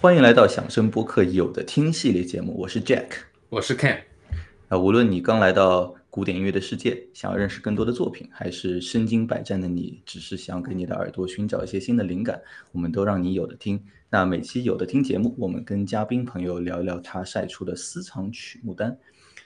欢迎来到响声播客有的听系列节目，我是 Jack，我是 Ken。啊，无论你刚来到古典音乐的世界，想要认识更多的作品，还是身经百战的你，只是想给你的耳朵寻找一些新的灵感，我们都让你有的听。那每期有的听节目，我们跟嘉宾朋友聊一聊他晒出的私藏曲目单，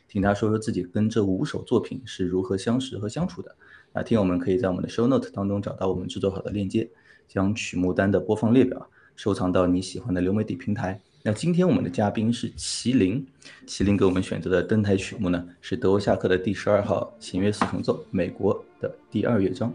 听他说说自己跟这五首作品是如何相识和相处的。那听友们可以在我们的 Show Note 当中找到我们制作好的链接，将曲目单的播放列表。收藏到你喜欢的流媒体平台。那今天我们的嘉宾是麒麟，麒麟给我们选择的登台曲目呢是德沃夏克的第十二号弦乐四重奏，美国的第二乐章。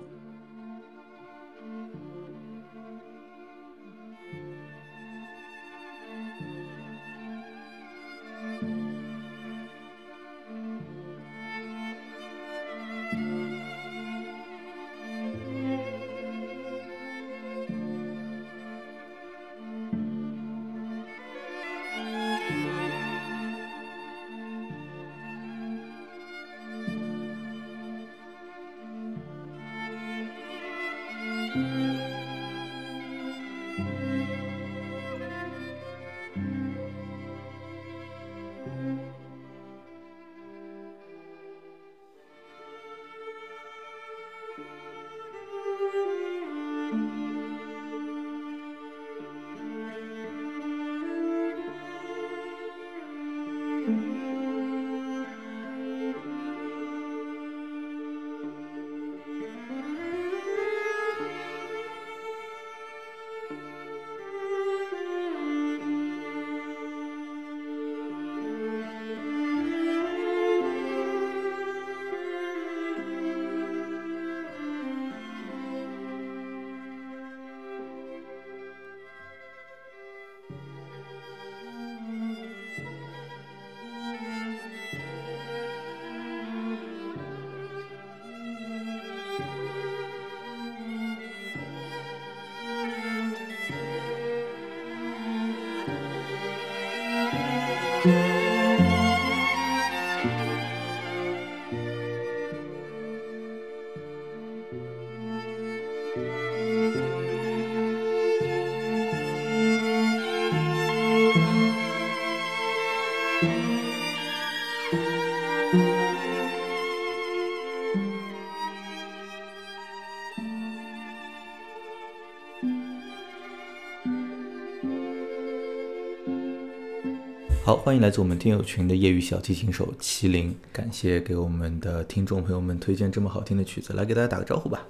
好，欢迎来自我们听友群的业余小提琴手麒麟，感谢给我们的听众朋友们推荐这么好听的曲子，来给大家打个招呼吧。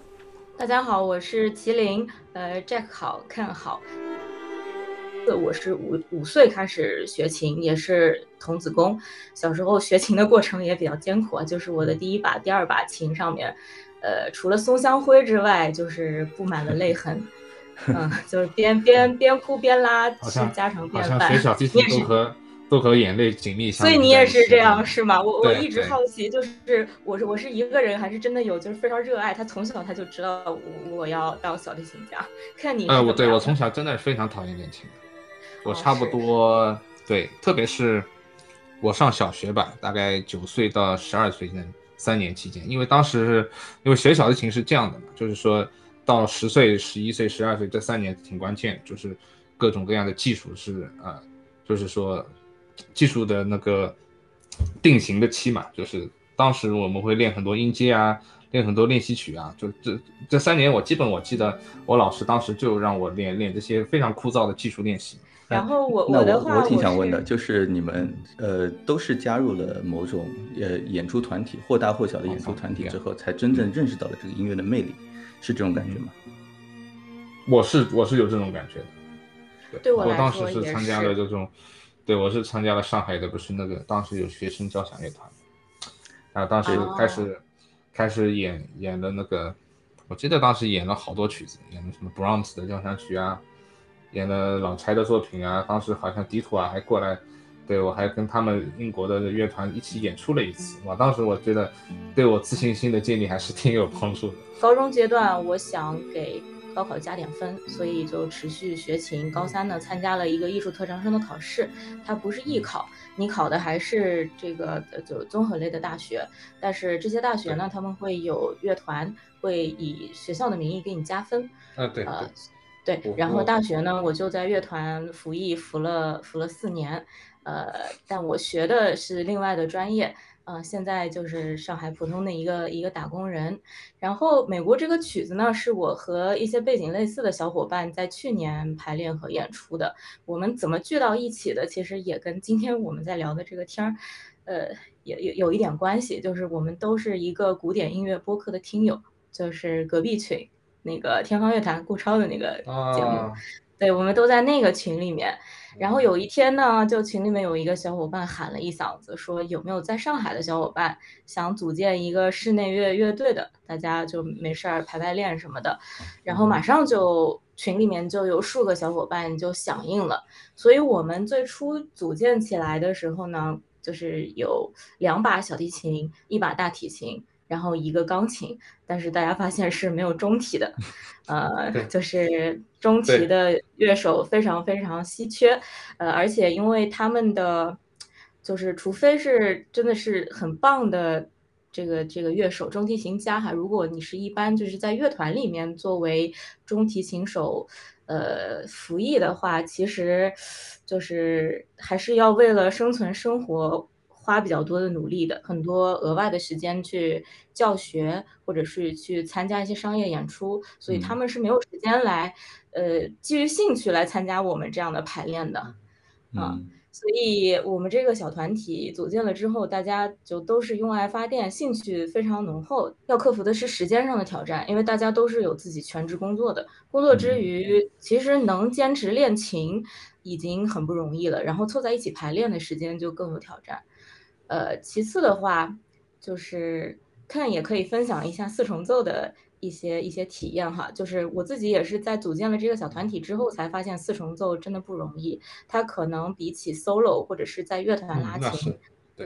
大家好，我是麒麟，呃，Jack 好看好。我是五五岁开始学琴，也是童子功。小时候学琴的过程也比较艰苦啊，就是我的第一把、第二把琴上面，呃，除了松香灰之外，就是布满了泪痕。嗯，就是边边边哭边拉，是家常便饭。学小提琴都和。都和眼泪紧密相所以你也是这样是吗？我我一直好奇，就是我是我是一个人，还是真的有就是非常热爱他，从小他就知道我要当小提琴家。看你，呃，我对我从小真的是非常讨厌练琴的，我差不多对，特别是我上小学吧，大概九岁到十二岁那三年期间，因为当时因为学小提琴是这样的嘛，就是说到十岁、十一岁、十二岁这三年挺关键，就是各种各样的技术是啊，就是说。技术的那个定型的期嘛，就是当时我们会练很多音阶啊，练很多练习曲啊。就这这三年，我基本我记得我老师当时就让我练练这些非常枯燥的技术练习。然后我我的话，我挺想问的，就是你们呃都是加入了某种呃演出团体，或大或小的演出团体之后，才真正认识到了这个音乐的魅力，是这种感觉吗？我是我是有这种感觉的，对我当时是参加了这种。对，我是参加了上海的，不是那个当时有学生交响乐团，然后当时开始开始演演的那个，我记得当时演了好多曲子，演了什么 Brahms 的交响曲啊，演了老柴的作品啊，当时好像迪图啊还过来，对我还跟他们英国的乐团一起演出了一次，我当时我觉得对我自信心的建立还是挺有帮助的。高中阶段，我想给。高考加点分，所以就持续学琴。高三呢，参加了一个艺术特长生的考试，它不是艺考，你考的还是这个就综合类的大学。但是这些大学呢，他们会有乐团，会以学校的名义给你加分。啊，对。对，然后大学呢，我就在乐团服役，服了服了四年，呃，但我学的是另外的专业。呃，现在就是上海普通的一个一个打工人，然后美国这个曲子呢，是我和一些背景类似的小伙伴在去年排练和演出的。我们怎么聚到一起的，其实也跟今天我们在聊的这个天儿，呃，也有有一点关系，就是我们都是一个古典音乐播客的听友，就是隔壁群那个天方乐坛顾超的那个节目，对，我们都在那个群里面。然后有一天呢，就群里面有一个小伙伴喊了一嗓子，说有没有在上海的小伙伴想组建一个室内乐乐队的，大家就没事儿排排练什么的。然后马上就群里面就有数个小伙伴就响应了。所以我们最初组建起来的时候呢，就是有两把小提琴，一把大提琴。然后一个钢琴，但是大家发现是没有中提的，呃，就是中提的乐手非常非常稀缺，呃，而且因为他们的，就是除非是真的是很棒的这个这个乐手中提琴家哈，如果你是一般就是在乐团里面作为中提琴手，呃，服役的话，其实就是还是要为了生存生活。花比较多的努力的，很多额外的时间去教学，或者是去参加一些商业演出，所以他们是没有时间来，呃，基于兴趣来参加我们这样的排练的，啊，所以我们这个小团体组建了之后，大家就都是用爱发电，兴趣非常浓厚。要克服的是时间上的挑战，因为大家都是有自己全职工作的，工作之余其实能坚持练琴已经很不容易了，然后凑在一起排练的时间就更有挑战。呃，其次的话，就是看也可以分享一下四重奏的一些一些体验哈。就是我自己也是在组建了这个小团体之后，才发现四重奏真的不容易。它可能比起 solo 或者是在乐团拉琴，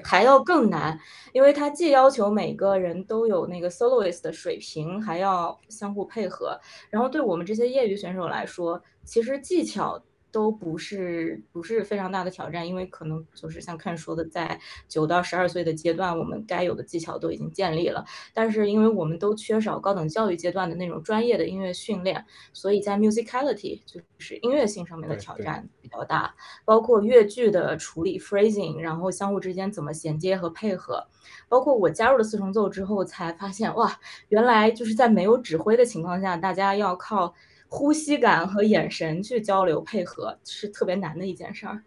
还要更难，因为它既要求每个人都有那个 soloist 的水平，还要相互配合。然后对我们这些业余选手来说，其实技巧。都不是不是非常大的挑战，因为可能就是像看说的，在九到十二岁的阶段，我们该有的技巧都已经建立了。但是因为我们都缺少高等教育阶段的那种专业的音乐训练，所以在 musicality 就是音乐性上面的挑战比较大，包括乐句的处理 phrasing，然后相互之间怎么衔接和配合，包括我加入了四重奏之后才发现，哇，原来就是在没有指挥的情况下，大家要靠。呼吸感和眼神去交流配合是特别难的一件事儿。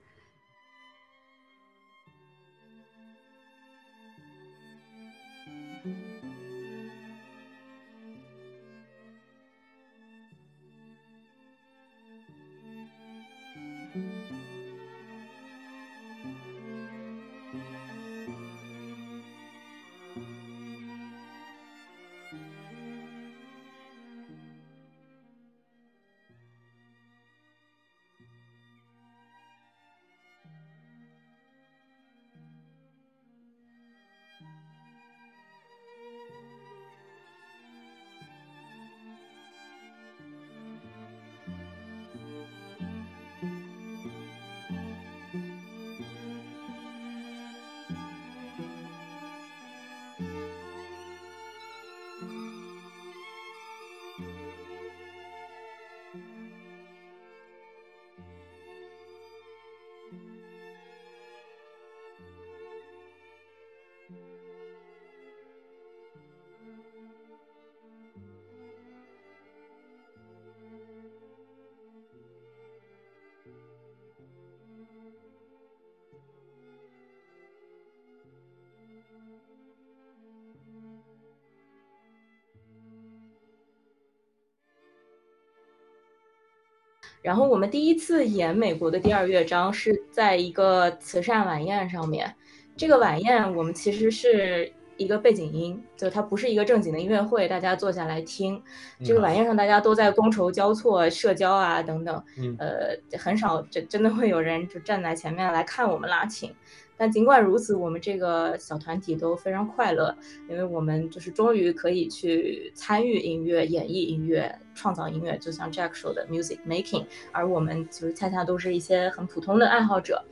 然后我们第一次演美国的第二乐章是在一个慈善晚宴上面，这个晚宴我们其实是一个背景音，就它不是一个正经的音乐会，大家坐下来听。这个晚宴上大家都在觥筹交错、社交啊等等，呃，很少真真的会有人就站在前面来看我们拉琴。但尽管如此，我们这个小团体都非常快乐，因为我们就是终于可以去参与音乐、演绎音乐、创造音乐，就像 Jack 说的 music making，而我们就是恰恰都是一些很普通的爱好者。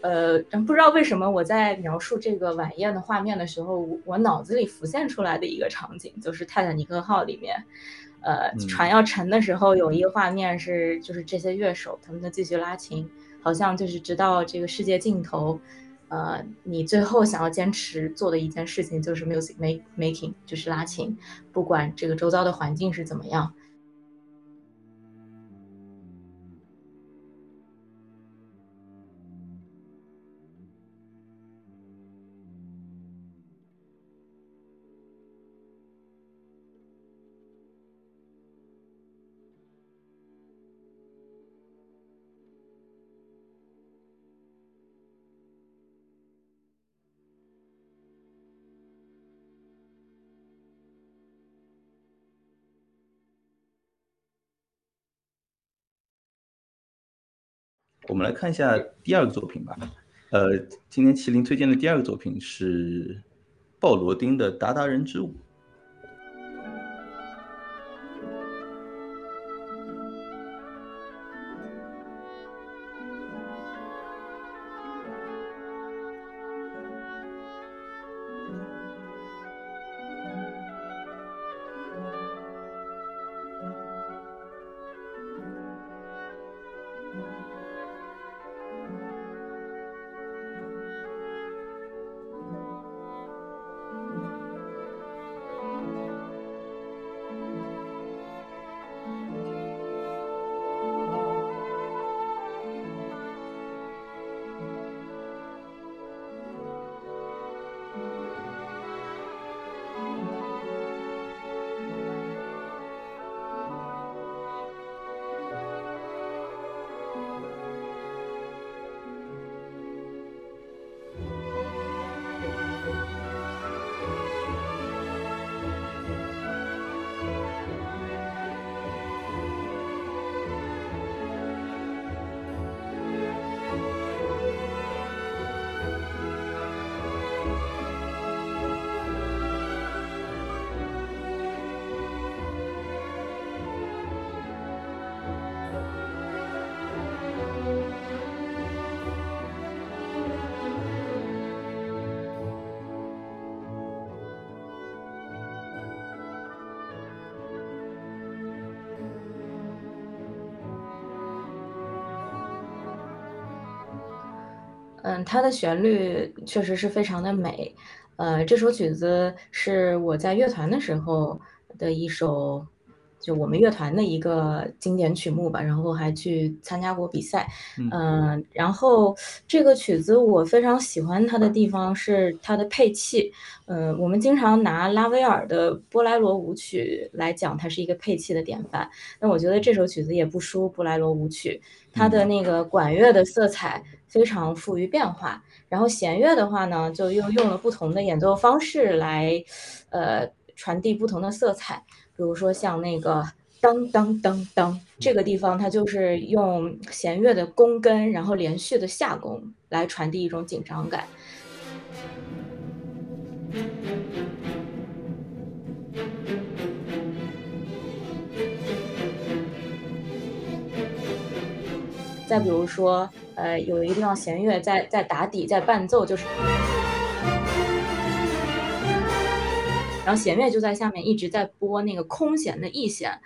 呃，不知道为什么我在描述这个晚宴的画面的时候，我脑子里浮现出来的一个场景就是泰坦尼克号里面，呃，船要沉的时候，有一个画面是，就是这些乐手他们在继续拉琴，好像就是直到这个世界尽头，呃，你最后想要坚持做的一件事情就是 music make making，就是拉琴，不管这个周遭的环境是怎么样。我们来看一下第二个作品吧。呃，今天麒麟推荐的第二个作品是鲍罗丁的《达达人之舞》。嗯，它的旋律确实是非常的美，呃，这首曲子是我在乐团的时候的一首。就我们乐团的一个经典曲目吧，然后还去参加过比赛，嗯，然后这个曲子我非常喜欢它的地方是它的配器，嗯，我们经常拿拉威尔的波莱罗舞曲来讲，它是一个配器的典范。那我觉得这首曲子也不输波莱罗舞曲，它的那个管乐的色彩非常富于变化，然后弦乐的话呢，就又用了不同的演奏方式来，呃，传递不同的色彩。比如说像那个当当当当这个地方，它就是用弦乐的弓根，然后连续的下弓来传递一种紧张感。再比如说，呃，有一个地方弦乐在在打底，在伴奏，就是。然后弦乐就在下面一直在拨那个空弦的 E 弦，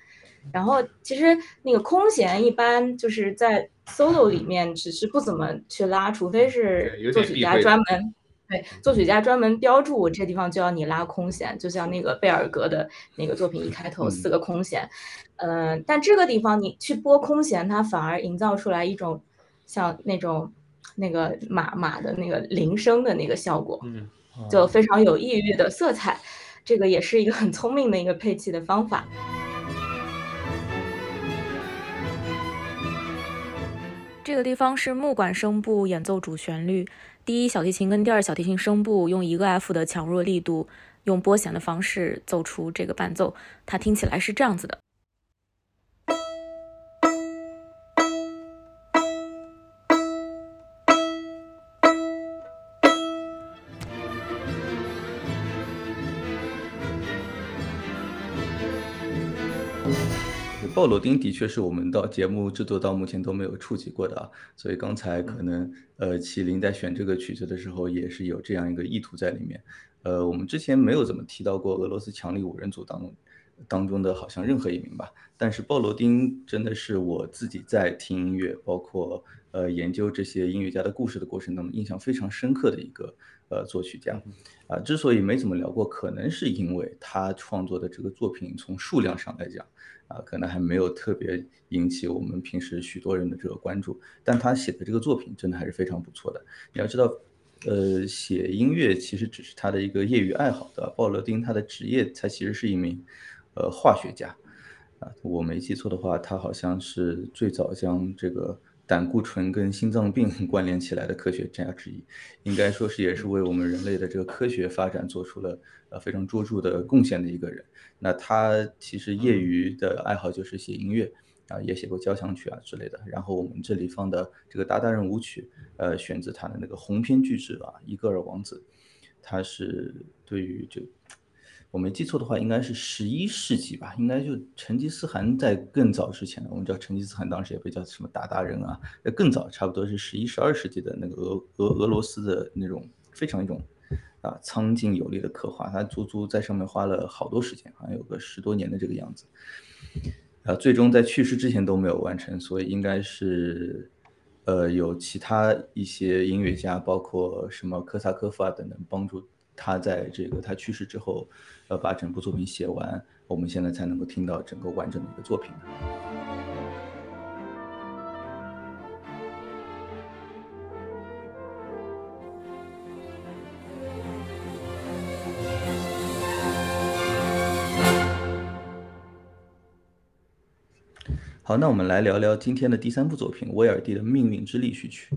然后其实那个空弦一般就是在 solo 里面只是不怎么去拉，除非是作曲家专门对作曲家专门标注这地方就要你拉空弦，就像那个贝尔格的那个作品一开头四个空弦，嗯，但这个地方你去拨空弦，它反而营造出来一种像那种那个马马的那个铃声的那个效果，嗯，就非常有异域的色彩。这个也是一个很聪明的一个配器的方法。这个地方是木管声部演奏主旋律，第一小提琴跟第二小提琴声部用一个 F 的强弱力度，用拨弦的方式奏出这个伴奏，它听起来是这样子的。鲍罗丁的确是我们到节目制作到目前都没有触及过的啊，所以刚才可能呃麒麟在选这个曲子的时候也是有这样一个意图在里面。呃，我们之前没有怎么提到过俄罗斯强力五人组当当中的好像任何一名吧。但是鲍罗丁真的是我自己在听音乐，包括呃研究这些音乐家的故事的过程当中，印象非常深刻的一个呃作曲家。啊，之所以没怎么聊过，可能是因为他创作的这个作品从数量上来讲，啊，可能还没有特别引起我们平时许多人的这个关注。但他写的这个作品真的还是非常不错的。你要知道。呃，写音乐其实只是他的一个业余爱好的。鲍罗丁他的职业他其实是一名呃化学家啊，我没记错的话，他好像是最早将这个胆固醇跟心脏病 关联起来的科学家之一，应该说是也是为我们人类的这个科学发展做出了呃非常卓著的贡献的一个人。那他其实业余的爱好就是写音乐。啊，也写过交响曲啊之类的。然后我们这里放的这个《达达人舞曲》，呃，选自他的那个鸿篇巨制啊，《伊戈尔王子》。他是对于就我没记错的话，应该是十一世纪吧，应该就成吉思汗在更早之前。我们知道成吉思汗当时也被叫什么大大人啊，那更早，差不多是十一、十二世纪的那个俄俄俄罗斯的那种非常一种啊苍劲有力的刻画。他足足在上面花了好多时间，好像有个十多年的这个样子。呃，最终在去世之前都没有完成，所以应该是，呃，有其他一些音乐家，包括什么科萨科夫啊等等，帮助他在这个他去世之后，要，把整部作品写完，我们现在才能够听到整个完整的一个作品。好，那我们来聊聊今天的第三部作品——威尔第的《命运之力》序曲。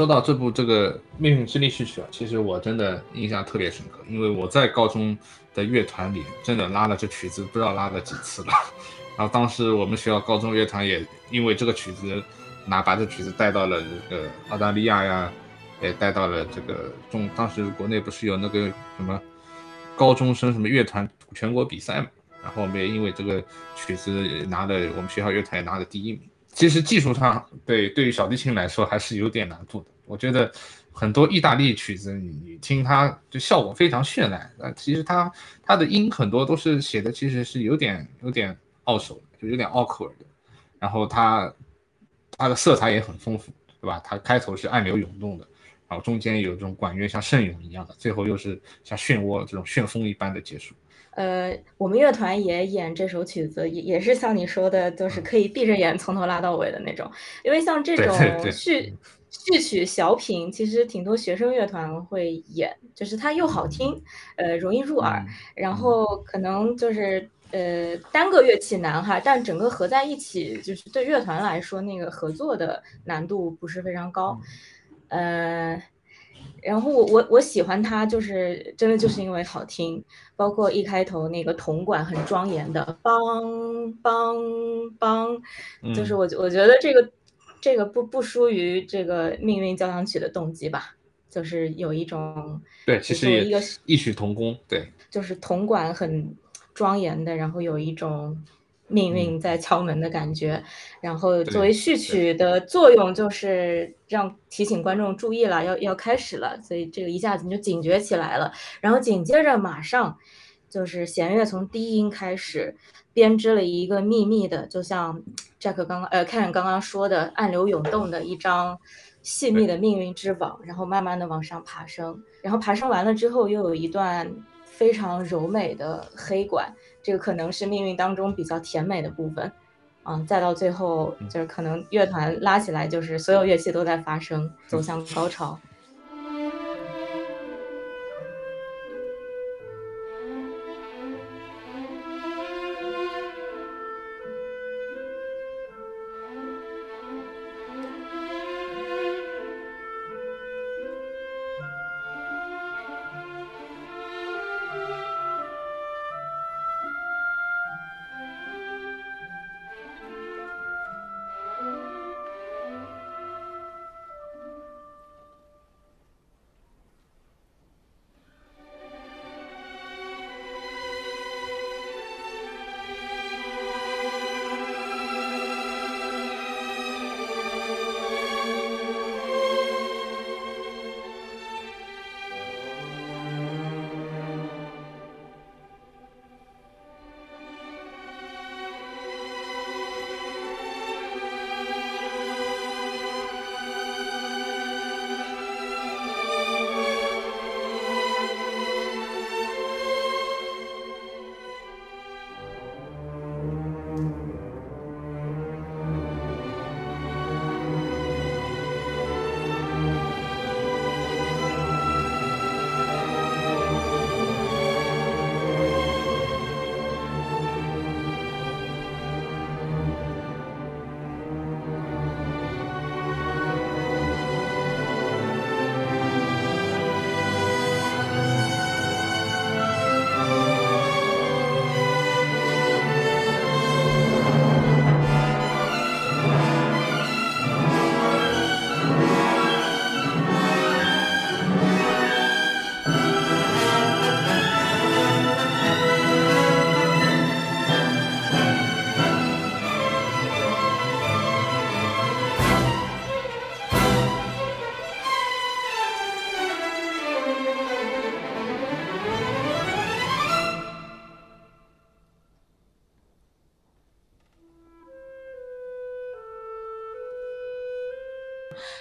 说到这部这个《命运之力》序曲啊，其实我真的印象特别深刻，因为我在高中的乐团里真的拉了这曲子，不知道拉了几次了。然后当时我们学校高中乐团也因为这个曲子，拿把这曲子带到了这个澳大利亚呀，也带到了这个中。当时国内不是有那个什么高中生什么乐团全国比赛嘛？然后我们也因为这个曲子拿了我们学校乐团也拿了第一名。其实技术上对对于小提琴来说还是有点难度的。我觉得很多意大利曲子你听它就效果非常绚烂，啊，其实它它的音很多都是写的其实是有点有点。奥手就有点拗口的，然后它它的色彩也很丰富，对吧？它开头是暗流涌动的，然后中间有这种管乐像圣咏一样的，最后又是像漩涡这种旋风一般的结束。呃，我们乐团也演这首曲子，也也是像你说的，就是可以闭着眼从头拉到尾的那种。因为像这种序序曲小品，其实挺多学生乐团会演，就是它又好听，呃，容易入耳，然后可能就是。呃，单个乐器难哈，但整个合在一起，就是对乐团来说，那个合作的难度不是非常高。呃，然后我我我喜欢它，就是真的就是因为好听，包括一开头那个铜管很庄严的梆梆梆，就是我我觉得这个这个不不输于这个命运交响曲的动机吧，就是有一种对，其实也异曲同工，对，就是铜管很。庄严的，然后有一种命运在敲门的感觉，然后作为序曲的作用就是让提醒观众注意了，要要开始了，所以这个一下子你就警觉起来了，然后紧接着马上就是弦乐从低音开始编织了一个秘密的，就像 Jack 刚刚呃 Ken 刚刚说的暗流涌动的一张细密的命运之网，然后慢慢的往上爬升，然后爬升完了之后又有一段。非常柔美的黑管，这个可能是命运当中比较甜美的部分，啊，再到最后就是可能乐团拉起来，就是所有乐器都在发声，走向高潮。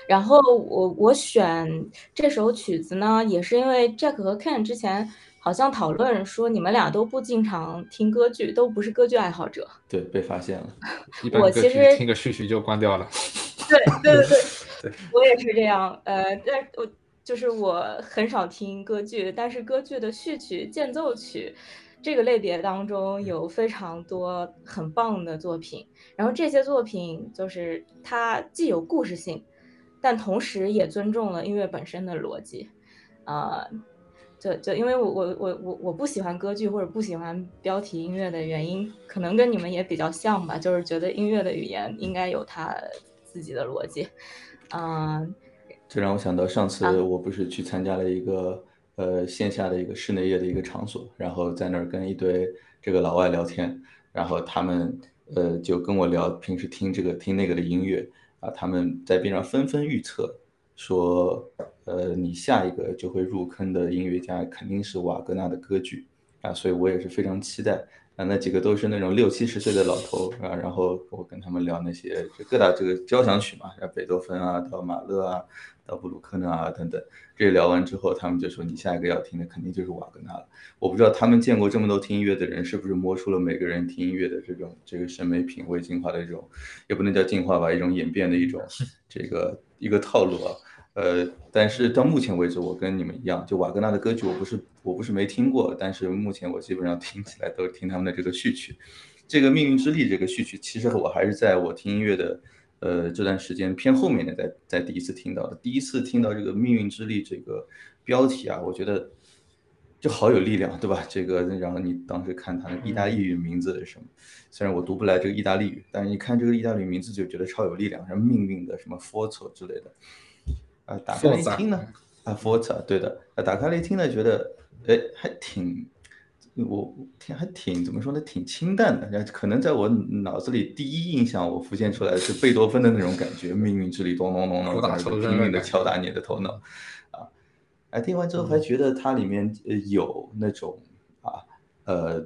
然后我我选这首曲子呢，也是因为 Jack 和 Ken 之前好像讨论说你们俩都不经常听歌剧，都不是歌剧爱好者。对，被发现了。一般歌剧听个序曲就关掉了。对对对 对，我也是这样。呃，但我就是我很少听歌剧，但是歌剧的序曲、间奏曲。这个类别当中有非常多很棒的作品，然后这些作品就是它既有故事性，但同时也尊重了音乐本身的逻辑，啊，就就因为我我我我我不喜欢歌剧或者不喜欢标题音乐的原因，可能跟你们也比较像吧，就是觉得音乐的语言应该有它自己的逻辑，嗯，这让我想到上次我不是去参加了一个。呃，线下的一个室内乐的一个场所，然后在那儿跟一堆这个老外聊天，然后他们呃就跟我聊平时听这个听那个的音乐啊，他们在边上纷纷预测说，呃，你下一个就会入坑的音乐家肯定是瓦格纳的歌剧啊，所以我也是非常期待啊，那几个都是那种六七十岁的老头啊，然后我跟他们聊那些各大这个交响曲嘛，像贝多芬啊，到马勒啊。到布鲁克纳啊等等，这聊完之后，他们就说你下一个要听的肯定就是瓦格纳了。我不知道他们见过这么多听音乐的人，是不是摸出了每个人听音乐的这种这个审美品味进化的这种，也不能叫进化吧，一种演变的一种 这个一个套路啊。呃，但是到目前为止，我跟你们一样，就瓦格纳的歌曲，我不是我不是没听过，但是目前我基本上听起来都听他们的这个序曲。这个命运之力这个序曲，其实我还是在我听音乐的。呃，这段时间偏后面的，在在第一次听到的，第一次听到这个“命运之力”这个标题啊，我觉得就好有力量，对吧？这个，然后你当时看它的意大利语名字是什么？虽然我读不来这个意大利语，但是你看这个意大利名字就觉得超有力量，什么命运的什么 “forza” 之类的，啊，打开一听呢，啊，“forza”，对的，啊，打开了一听呢，觉得哎，还挺。我挺，还挺怎么说呢？挺清淡的。可能在我脑子里，第一印象我浮现出来的是贝多芬的那种感觉，命运之力，咚咚咚咚，拼命的敲打你的头脑。啊，哎，听完之后还觉得它里面有那种啊，呃，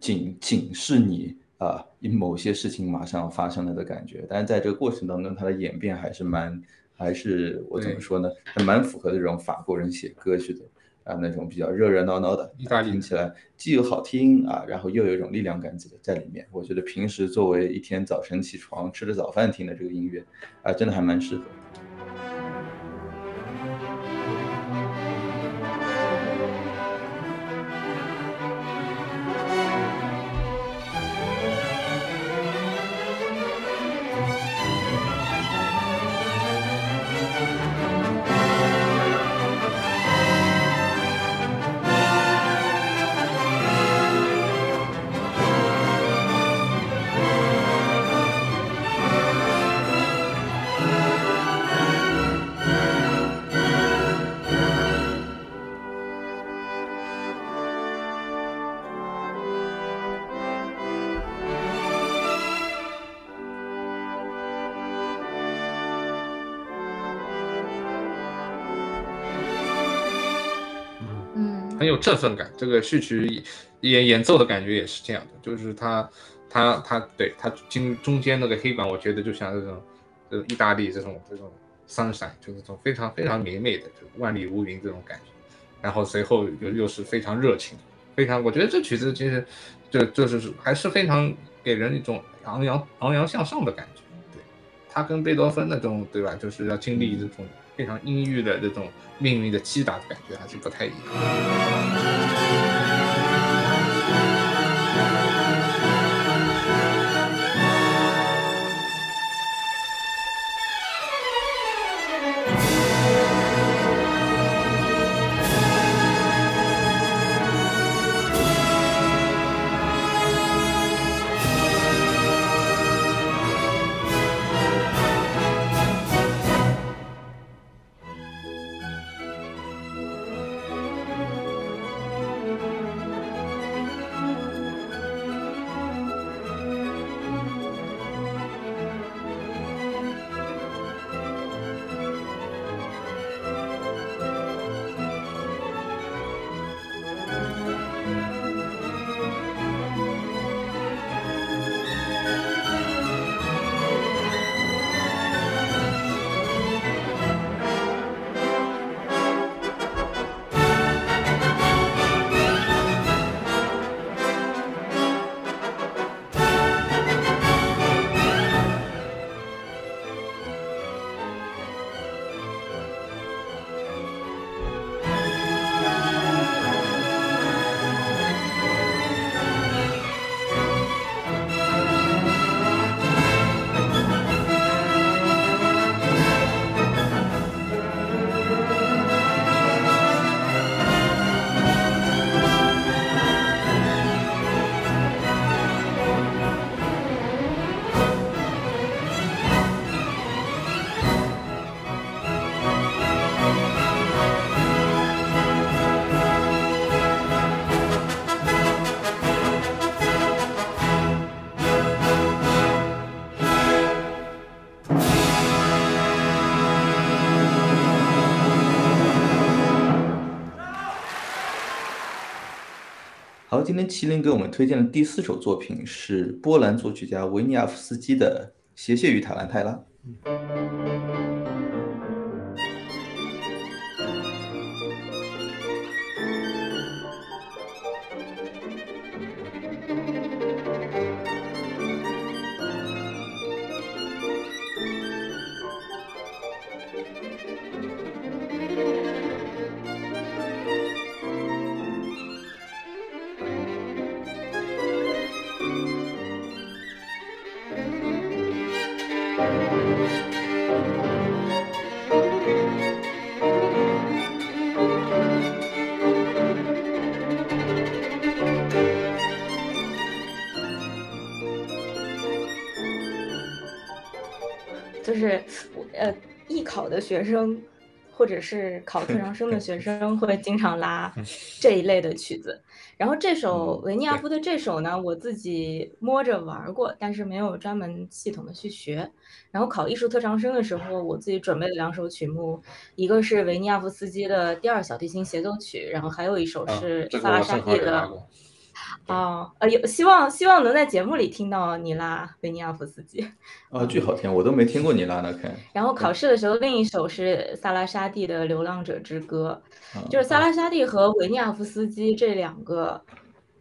警警示你啊，某些事情马上要发生了的感觉。但是在这个过程当中，它的演变还是蛮，还是我怎么说呢？还蛮符合这种法国人写歌曲的。啊，那种比较热热闹闹的，听起来既又好听啊，然后又有一种力量感在在里面。我觉得平时作为一天早晨起床吃着早饭听的这个音乐，啊，真的还蛮适合。很有振奋感，这个序曲演演奏的感觉也是这样的，就是他他他对他经中间那个黑板，我觉得就像这种这种意大利这种这种 sunshine，就是种非常非常明媚的，就万里无云这种感觉，然后随后又又是非常热情，非常，我觉得这曲子其实就就是还是非常给人一种昂扬昂扬向上的感觉，对，他跟贝多芬那种对吧，就是要经历这种。非常阴郁的这种命运的击打的感觉还是不太一样。今天麒麟给我们推荐的第四首作品是波兰作曲家维尼亚夫斯基的《斜斜与塔兰泰拉》。就是呃，艺考的学生，或者是考特长生的学生，会经常拉这一类的曲子。然后这首维尼亚夫的这首呢，我自己摸着玩过，但是没有专门系统的去学。然后考艺术特长生的时候，我自己准备了两首曲目，一个是维尼亚夫斯基的第二小提琴协奏曲，然后还有一首是萨拉沙蒂的。哦，呃，有希望，希望能在节目里听到你拉维尼亚夫斯基。啊，巨好听，我都没听过你拉呢，看。然后考试的时候，另一首是萨拉沙蒂的《流浪者之歌》，就是萨拉沙蒂和维尼亚夫斯基这两个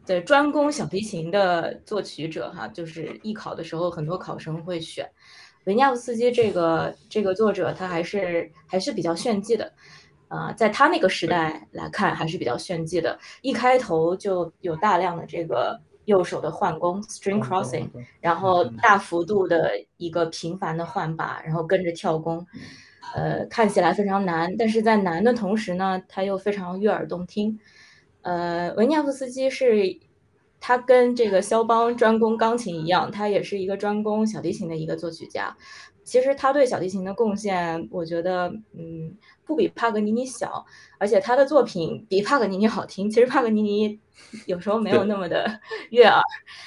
对专攻小提琴的作曲者，哈，就是艺考的时候很多考生会选维尼亚夫斯基这个这个作者，他还是还是比较炫技的。啊，在他那个时代来看，还是比较炫技的。一开头就有大量的这个右手的换弓 （string crossing），然后大幅度的一个频繁的换把，然后跟着跳弓，呃，看起来非常难。但是在难的同时呢，他又非常悦耳动听。呃，维尼亚夫斯基是，他跟这个肖邦专攻钢琴一样，他也是一个专攻小提琴的一个作曲家。其实他对小提琴的贡献，我觉得，嗯。不比帕格尼尼小，而且他的作品比帕格尼尼好听。其实帕格尼尼有时候没有那么的 悦耳，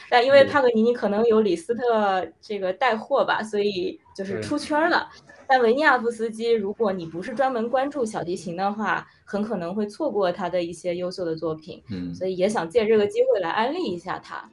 但因为帕格尼尼可能有李斯特这个带货吧，所以就是出圈了。但维尼亚夫斯基，如果你不是专门关注小提琴的话，很可能会错过他的一些优秀的作品。嗯，所以也想借这个机会来安利一下他。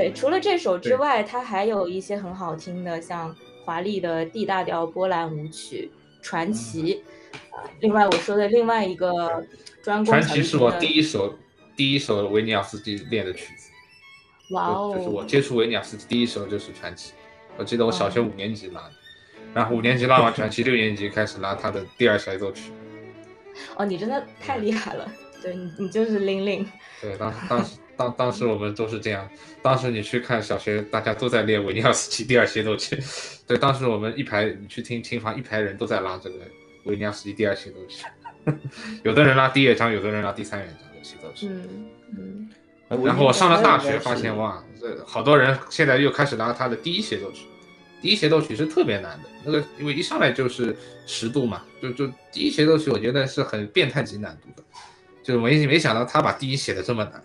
对，除了这首之外，它还有一些很好听的，像华丽的 D 大调波兰舞曲《传奇》。另外，我说的另外一个专攻传奇是我第一首第一首维尼亚斯基练的曲子。哇哦！就是我接触维尼亚斯基第一首就是《传奇》，我记得我小学五年级拉的，然后五年级拉完《传奇》，六年级开始拉他的第二协奏曲。哦，你真的太厉害了！对你，你就是玲玲。对，当当时。当当时我们都是这样，当时你去看小学，大家都在练维尼奥斯基第二协奏曲。对，当时我们一排，你去听琴房，一排人都在拉这个维尼奥斯基第二协奏曲。有的人拉第一乐章，有的人拉第三乐章的协奏曲。嗯嗯。然后我上了大学，发现哇，这好多人现在又开始拉他的第一协奏曲。第一协奏曲是特别难的，那个因为一上来就是十度嘛，就就第一协奏曲，我觉得是很变态级难度的，就没没想到他把第一写的这么难。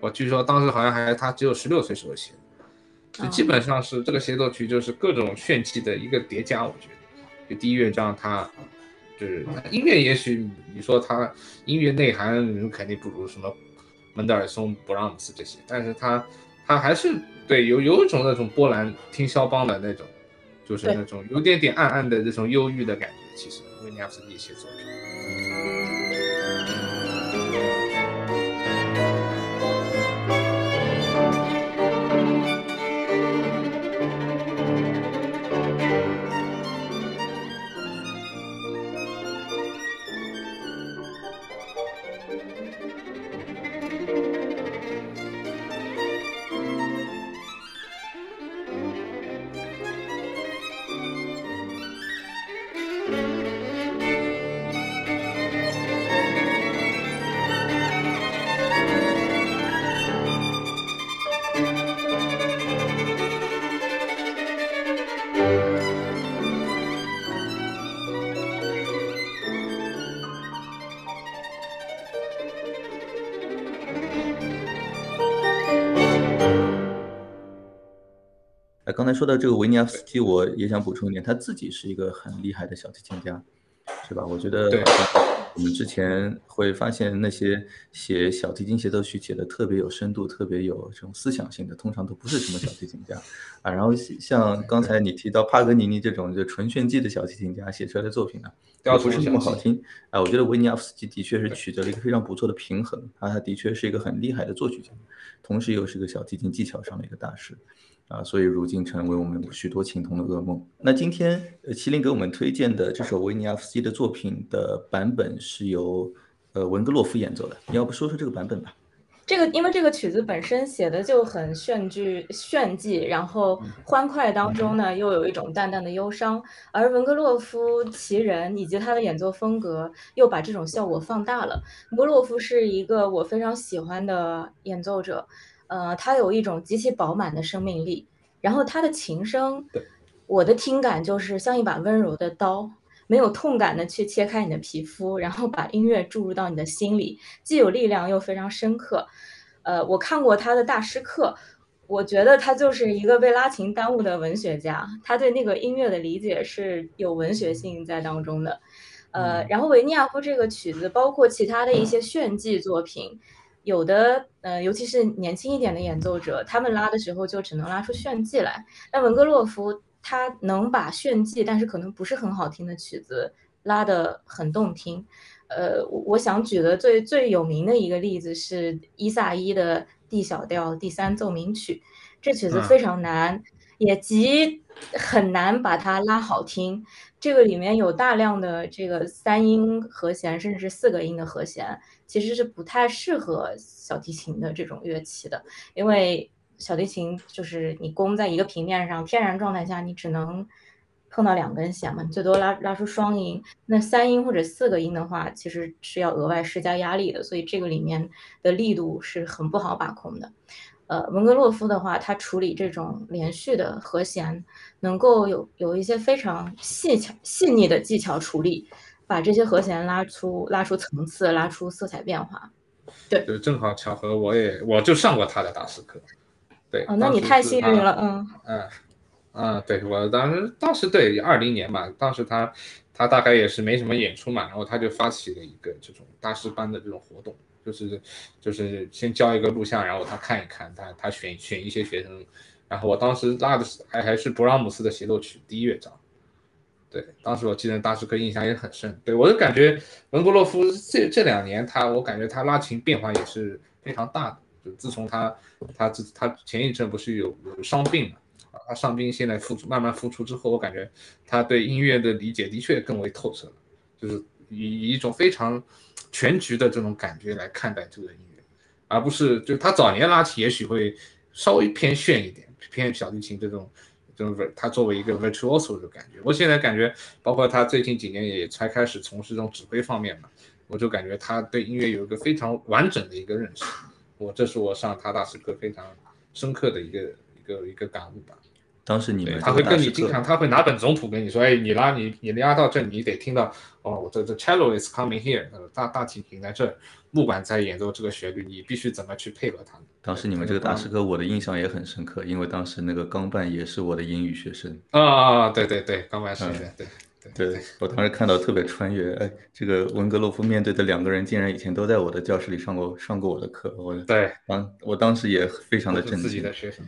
我据说当时好像还他只有十六岁时候写的，就基本上是这个协奏曲就是各种炫技的一个叠加。我觉得，就第一乐章他就是音乐，也许你说他音乐内涵肯定不如什么门德尔松、布朗姆斯这些，但是他他还是对有有一种那种波兰听肖邦的那种，就是那种有点点暗暗的这种忧郁的感觉。其实维尼亚斯基一些作品。刚才说到这个维尼亚夫斯基，我也想补充一点，他自己是一个很厉害的小提琴家，是吧？我觉得我们之前会发现那些写小提琴协奏曲写的特别有深度、特别有这种思想性的，通常都不是什么小提琴家 啊。然后像刚才你提到帕格尼尼这种就纯炫技的小提琴家写出来的作品呢，不是那么好听啊。我觉得维尼亚夫斯基的确是取得了一个非常不错的平衡啊，他的确是一个很厉害的作曲家，同时又是个小提琴技巧上的一个大师。啊，所以如今成为我们许多琴童的噩梦。那今天，麒麟给我们推荐的这首维尼亚夫斯基的作品的版本是由，呃，文格洛夫演奏的。你要不说说这个版本吧？这个因为这个曲子本身写的就很炫剧炫技，然后欢快当中呢又有一种淡淡的忧伤，而文格洛夫其人以及他的演奏风格又把这种效果放大了。文格洛夫是一个我非常喜欢的演奏者。呃，他有一种极其饱满的生命力，然后他的琴声，我的听感就是像一把温柔的刀，没有痛感的去切开你的皮肤，然后把音乐注入到你的心里，既有力量又非常深刻。呃，我看过他的大师课，我觉得他就是一个被拉琴耽误的文学家，他对那个音乐的理解是有文学性在当中的。呃，然后维尼亚夫这个曲子，包括其他的一些炫技作品。有的，呃，尤其是年轻一点的演奏者，他们拉的时候就只能拉出炫技来。那文格洛夫他能把炫技，但是可能不是很好听的曲子拉得很动听。呃，我想举的最最有名的一个例子是伊萨伊的 D 小调第三奏鸣曲，这曲子非常难，也极很难把它拉好听。这个里面有大量的这个三音和弦，甚至是四个音的和弦。其实是不太适合小提琴的这种乐器的，因为小提琴就是你弓在一个平面上，天然状态下你只能碰到两根弦嘛，最多拉拉出双音。那三音或者四个音的话，其实是要额外施加压力的，所以这个里面的力度是很不好把控的。呃，文格洛夫的话，他处理这种连续的和弦，能够有有一些非常细巧细腻的技巧处理。把这些和弦拉出拉出层次，拉出色彩变化，对，就正好巧合，我也我就上过他的大师课，对，哦，那你太幸运了，嗯嗯嗯，对我当时当时对二零年嘛，当时他他大概也是没什么演出嘛，然后他就发起了一个这种大师班的这种活动，就是就是先交一个录像，然后他看一看，他他选选一些学生，然后我当时拉的是还还是勃拉姆斯的协奏曲第一乐章。对，当时我记得大师哥印象也很深。对我就感觉文格洛夫这这两年他，我感觉他拉琴变化也是非常大的。就自从他他自他前一阵不是有有伤病嘛，他伤病现在复出慢慢复出之后，我感觉他对音乐的理解的确更为透彻了，就是以以一种非常全局的这种感觉来看待这个音乐，而不是就他早年拉琴也许会稍微偏炫一点，偏小提琴这种。就是他作为一个 virtuoso 的感觉，我现在感觉，包括他最近几年也才开始从事这种指挥方面嘛，我就感觉他对音乐有一个非常完整的一个认识，我这是我上他大师课非常深刻的一个一个一个感悟吧。当时你们他会跟你经常，他会拿本总谱跟你说，哎，你拉你你拉到这，你得听到哦，这这 cello is coming here，大大提琴在这，木管在演奏这个旋律，你必须怎么去配合他当时你们这个大师课，我的印象也很深刻，因为当时那个钢伴也是我的英语学生。啊，对对对，钢伴是对对对对，我当时看到特别穿越，哎，这个文格洛夫面对的两个人，竟然以前都在我的教室里上过上过我的课，我对，当我当时也非常的震惊。自己的学生。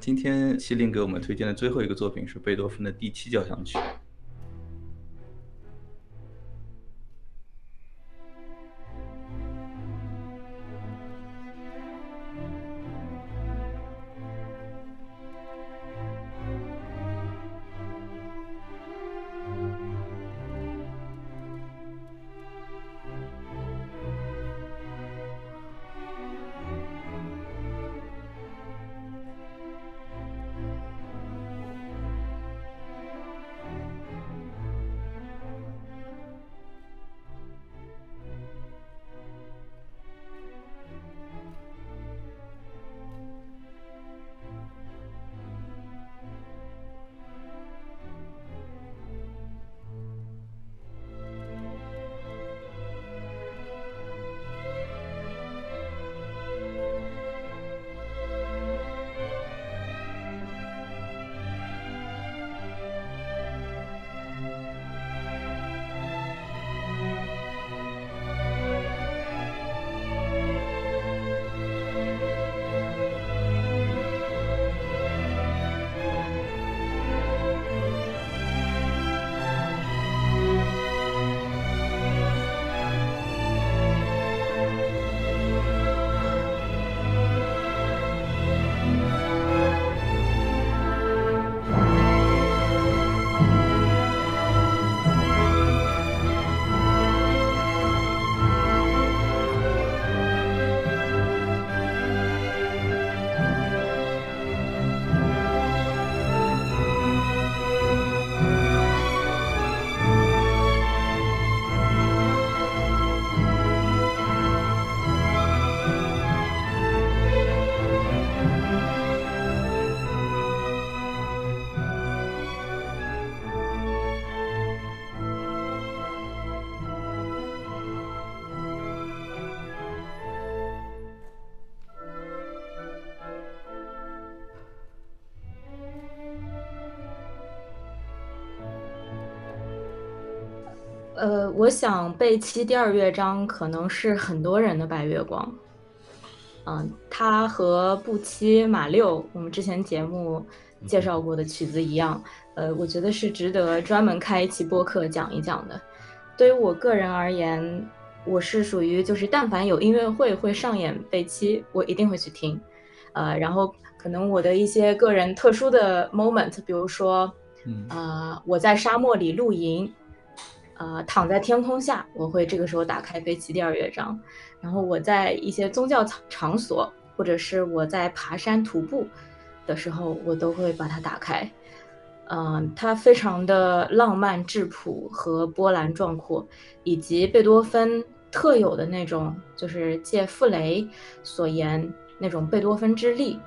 今天麒麟给我们推荐的最后一个作品是贝多芬的第七交响曲。呃，我想贝七第二乐章可能是很多人的白月光。嗯，它和布七马六我们之前节目介绍过的曲子一样，呃，我觉得是值得专门开一期播客讲一讲的。对于我个人而言，我是属于就是但凡有音乐会会上演贝七，我一定会去听。呃，然后可能我的一些个人特殊的 moment，比如说，啊，我在沙漠里露营。呃，躺在天空下，我会这个时候打开贝奇第二乐章。然后我在一些宗教场所，或者是我在爬山徒步的时候，我都会把它打开。嗯，它非常的浪漫质朴和波澜壮阔，以及贝多芬特有的那种，就是借傅雷所言那种贝多芬之力，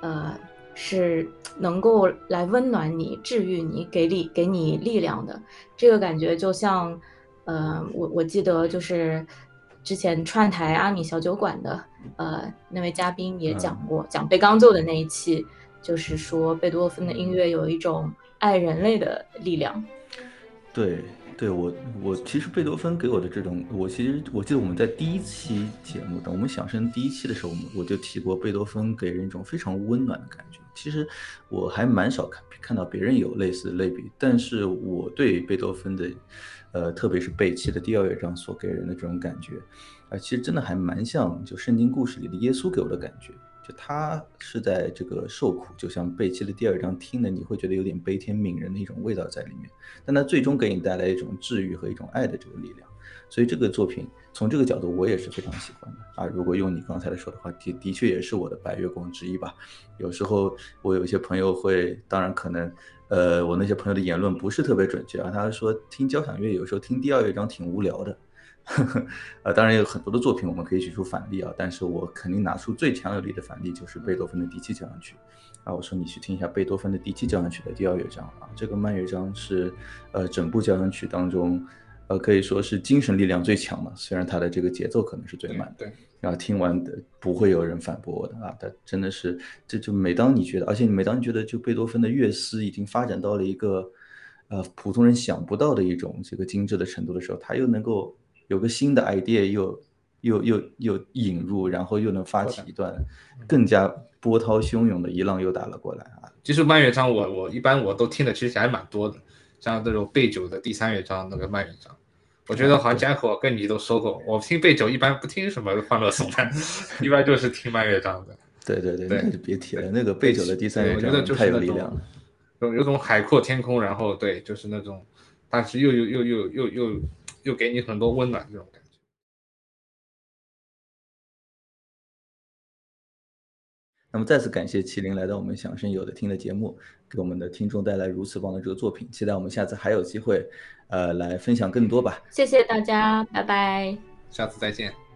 呃。是能够来温暖你、治愈你、给力、给你力量的这个感觉，就像，呃，我我记得就是之前串台阿米小酒馆的呃那位嘉宾也讲过，讲贝刚奏的那一期，就是说贝多芬的音乐有一种爱人类的力量。对。对我，我其实贝多芬给我的这种，我其实我记得我们在第一期节目，等我们响声第一期的时候，我们我就提过贝多芬给人一种非常温暖的感觉。其实我还蛮少看看到别人有类似的类比，但是我对贝多芬的，呃，特别是贝七的第二乐章所给人的这种感觉，啊，其实真的还蛮像就圣经故事里的耶稣给我的感觉，就他是在这个受苦，就像贝七的第二章听的你会觉得有点悲天悯人的一种味道在里面，但他最终给你带来一种治愈和一种爱的这个力量。所以这个作品从这个角度我也是非常喜欢的啊！如果用你刚才的说的话，的的确也是我的白月光之一吧。有时候我有一些朋友会，当然可能，呃，我那些朋友的言论不是特别准确啊。他说听交响乐有时候听第二乐章挺无聊的，呃，当然有很多的作品我们可以举出反例啊，但是我肯定拿出最强有力的反例就是贝多芬的第七交响曲啊。我说你去听一下贝多芬的第七交响曲的第二乐章啊，这个慢乐章是呃整部交响曲当中。呃，可以说是精神力量最强的，虽然它的这个节奏可能是最慢的。对，然后听完的不会有人反驳我的啊，他真的是，这就每当你觉得，而且每当你觉得就贝多芬的乐思已经发展到了一个，呃，普通人想不到的一种这个精致的程度的时候，他又能够有个新的 idea 又又又又引入，然后又能发起一段更加波涛汹涌的一浪又打了过来啊。其实慢乐章我我一般我都听的其实还蛮多的，像这种贝九的第三乐章那个慢乐章。我觉得好像家伙跟你都说过，我听贝九一般不听什么欢乐颂的，一般就是听慢乐章的。对对对，那就别提了，那个贝九的第三乐章太有力量了，有有种海阔天空，然后对，就是那种，但是又又又又又又又给你很多温暖这种感那么再次感谢麒麟来到我们响声有的听的节目，给我们的听众带来如此棒的这个作品，期待我们下次还有机会。呃，来分享更多吧。谢谢大家，拜拜，下次再见。